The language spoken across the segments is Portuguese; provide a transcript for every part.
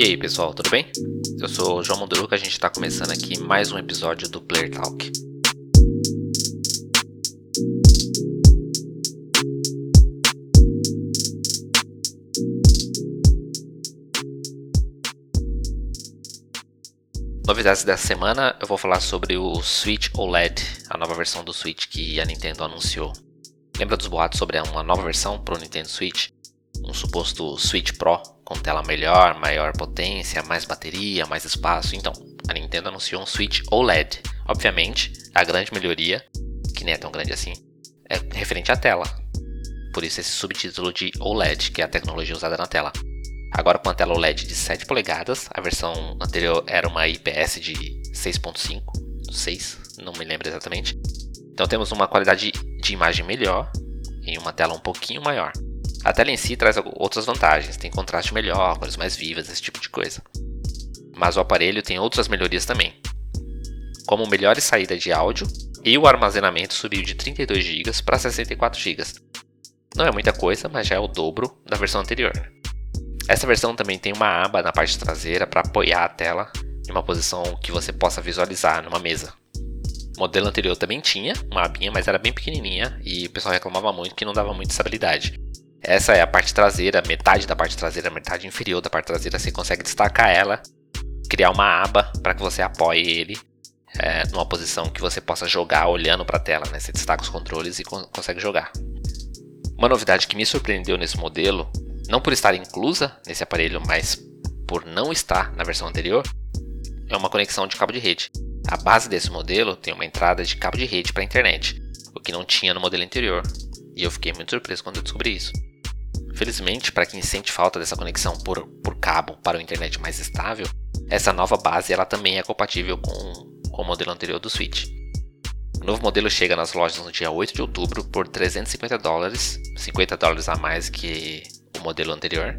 E aí pessoal, tudo bem? Eu sou o João Munduruca, a gente está começando aqui mais um episódio do Player Talk. Novidades dessa semana, eu vou falar sobre o Switch OLED, a nova versão do Switch que a Nintendo anunciou. Lembra dos boatos sobre uma nova versão para o Nintendo Switch? Um suposto Switch Pro com tela melhor, maior potência, mais bateria, mais espaço. Então, a Nintendo anunciou um Switch OLED. Obviamente, a grande melhoria, que nem é tão grande assim, é referente à tela. Por isso esse subtítulo de OLED, que é a tecnologia usada na tela. Agora com a tela OLED de 7 polegadas, a versão anterior era uma IPS de 6.5, 6, não me lembro exatamente. Então temos uma qualidade de imagem melhor em uma tela um pouquinho maior. A tela em si traz outras vantagens, tem contraste melhor, cores mais vivas, esse tipo de coisa. Mas o aparelho tem outras melhorias também, como melhores saída de áudio e o armazenamento subiu de 32 GB para 64 GB. Não é muita coisa, mas já é o dobro da versão anterior. Essa versão também tem uma aba na parte traseira para apoiar a tela em uma posição que você possa visualizar numa mesa. O modelo anterior também tinha uma abinha, mas era bem pequenininha e o pessoal reclamava muito que não dava muita estabilidade. Essa é a parte traseira, metade da parte traseira, metade inferior da parte traseira, você consegue destacar ela, criar uma aba para que você apoie ele é, numa posição que você possa jogar olhando para a tela, né? Você destaca os controles e con consegue jogar. Uma novidade que me surpreendeu nesse modelo, não por estar inclusa nesse aparelho, mas por não estar na versão anterior, é uma conexão de cabo de rede. A base desse modelo tem uma entrada de cabo de rede para a internet, o que não tinha no modelo anterior, e eu fiquei muito surpreso quando eu descobri isso. Felizmente, para quem sente falta dessa conexão por, por cabo para o internet mais estável, essa nova base ela também é compatível com, com o modelo anterior do Switch. O novo modelo chega nas lojas no dia 8 de outubro por 350 dólares, 50 dólares a mais que o modelo anterior.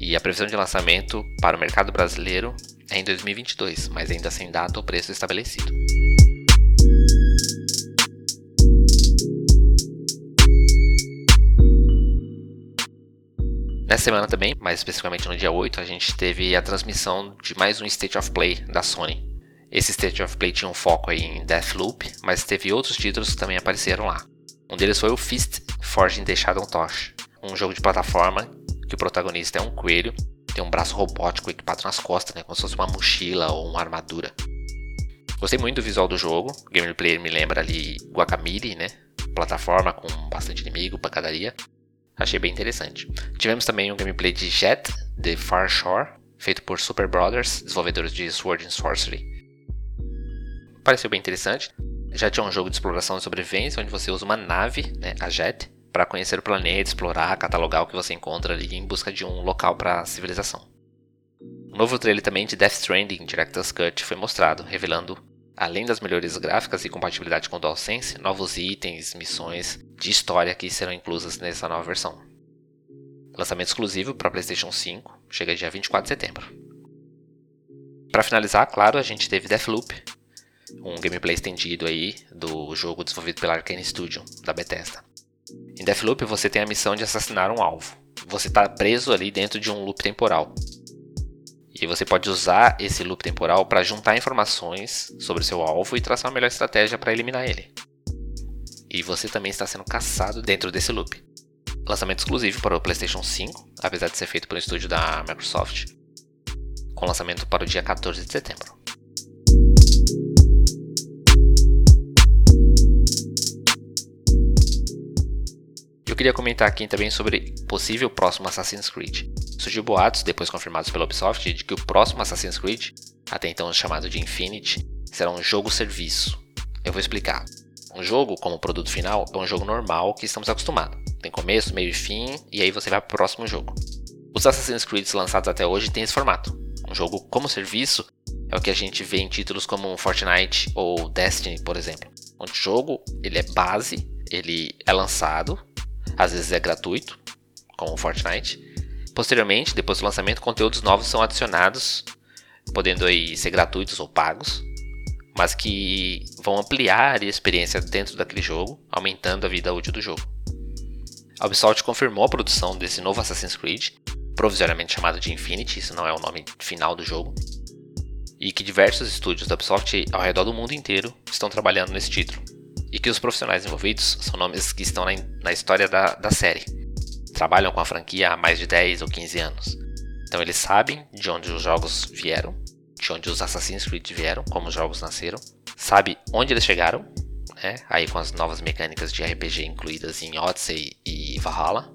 E a previsão de lançamento para o mercado brasileiro é em 2022, mas ainda sem data ou preço estabelecido. Nessa semana também, mais especificamente no dia 8, a gente teve a transmissão de mais um State of Play da Sony. Esse State of Play tinha um foco em Deathloop, mas teve outros títulos que também apareceram lá. Um deles foi o Fist Forging the Shadow Tosh, um jogo de plataforma que o protagonista é um coelho, tem um braço robótico equipado nas costas, né, como se fosse uma mochila ou uma armadura. Gostei muito do visual do jogo, o gameplay me lembra ali Guacamole, né, plataforma com bastante inimigo, pancadaria. Achei bem interessante. Tivemos também um gameplay de Jet, The Far Shore, feito por Super Brothers, desenvolvedores de Sword and Sorcery. Pareceu bem interessante. Já tinha um jogo de exploração e sobrevivência, onde você usa uma nave, né, a Jet, para conhecer o planeta, explorar, catalogar o que você encontra ali em busca de um local para civilização. Um novo trailer também de Death Stranding Director's Cut foi mostrado, revelando além das melhorias gráficas e compatibilidade com o DualSense, novos itens, missões de história que serão inclusas nessa nova versão. Lançamento exclusivo para PlayStation 5, chega dia 24 de setembro. Para finalizar, claro, a gente teve Deathloop, um gameplay estendido aí do jogo desenvolvido pela Arkane Studio, da Bethesda. Em Deathloop você tem a missão de assassinar um alvo. Você está preso ali dentro de um loop temporal. E você pode usar esse loop temporal para juntar informações sobre seu alvo e traçar uma melhor estratégia para eliminar ele. E você também está sendo caçado dentro desse loop. Lançamento exclusivo para o PlayStation 5, apesar de ser feito um estúdio da Microsoft, com lançamento para o dia 14 de setembro. Eu queria comentar aqui também sobre possível próximo Assassin's Creed. Surgiu boatos, depois confirmados pela Ubisoft, de que o próximo Assassin's Creed, até então chamado de Infinity, será um jogo-serviço. Eu vou explicar. Um jogo, como produto final, é um jogo normal que estamos acostumados. Tem começo, meio e fim, e aí você vai para o próximo jogo. Os Assassin's Creed lançados até hoje têm esse formato. Um jogo como serviço é o que a gente vê em títulos como Fortnite ou Destiny, por exemplo. O jogo ele é base, ele é lançado, às vezes é gratuito, como o Fortnite. Posteriormente, depois do lançamento, conteúdos novos são adicionados, podendo aí ser gratuitos ou pagos, mas que vão ampliar a experiência dentro daquele jogo, aumentando a vida útil do jogo. A Ubisoft confirmou a produção desse novo Assassin's Creed, provisoriamente chamado de Infinity, isso não é o nome final do jogo, e que diversos estúdios da Ubisoft ao redor do mundo inteiro estão trabalhando nesse título, e que os profissionais envolvidos são nomes que estão na, na história da, da série, trabalham com a franquia há mais de 10 ou 15 anos. Então eles sabem de onde os jogos vieram, de onde os Assassin's Creed vieram, como os jogos nasceram, sabe onde eles chegaram, né? Aí com as novas mecânicas de RPG incluídas em Odyssey e Valhalla.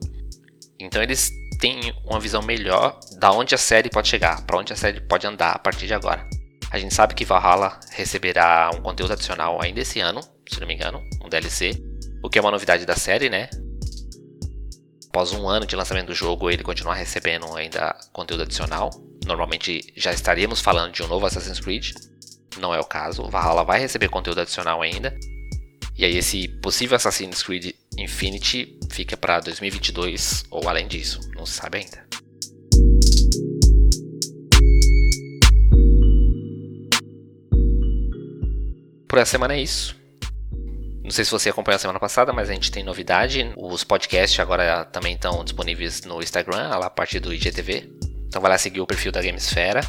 Então eles têm uma visão melhor da onde a série pode chegar, para onde a série pode andar a partir de agora. A gente sabe que Valhalla receberá um conteúdo adicional ainda esse ano, se não me engano, um DLC, o que é uma novidade da série, né? Após um ano de lançamento do jogo, ele continuar recebendo ainda conteúdo adicional. Normalmente já estaríamos falando de um novo Assassin's Creed. Não é o caso. Valhalla vai receber conteúdo adicional ainda. E aí esse possível Assassin's Creed Infinity fica para 2022 ou além disso, não se sabe ainda. Por essa semana é isso. Não sei se você acompanhou a semana passada, mas a gente tem novidade. Os podcasts agora também estão disponíveis no Instagram, lá a partir do IGTV. Então vai lá seguir o perfil da Gamesfera.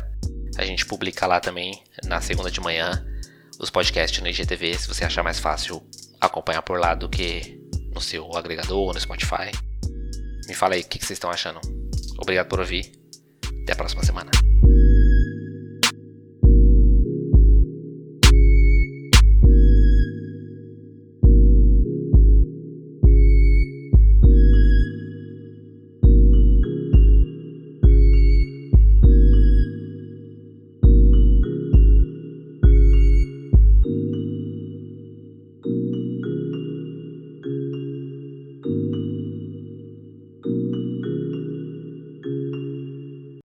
A gente publica lá também na segunda de manhã os podcasts no IGTV, se você achar mais fácil acompanhar por lá do que no seu agregador ou no Spotify. Me fala aí o que vocês estão achando. Obrigado por ouvir. Até a próxima semana.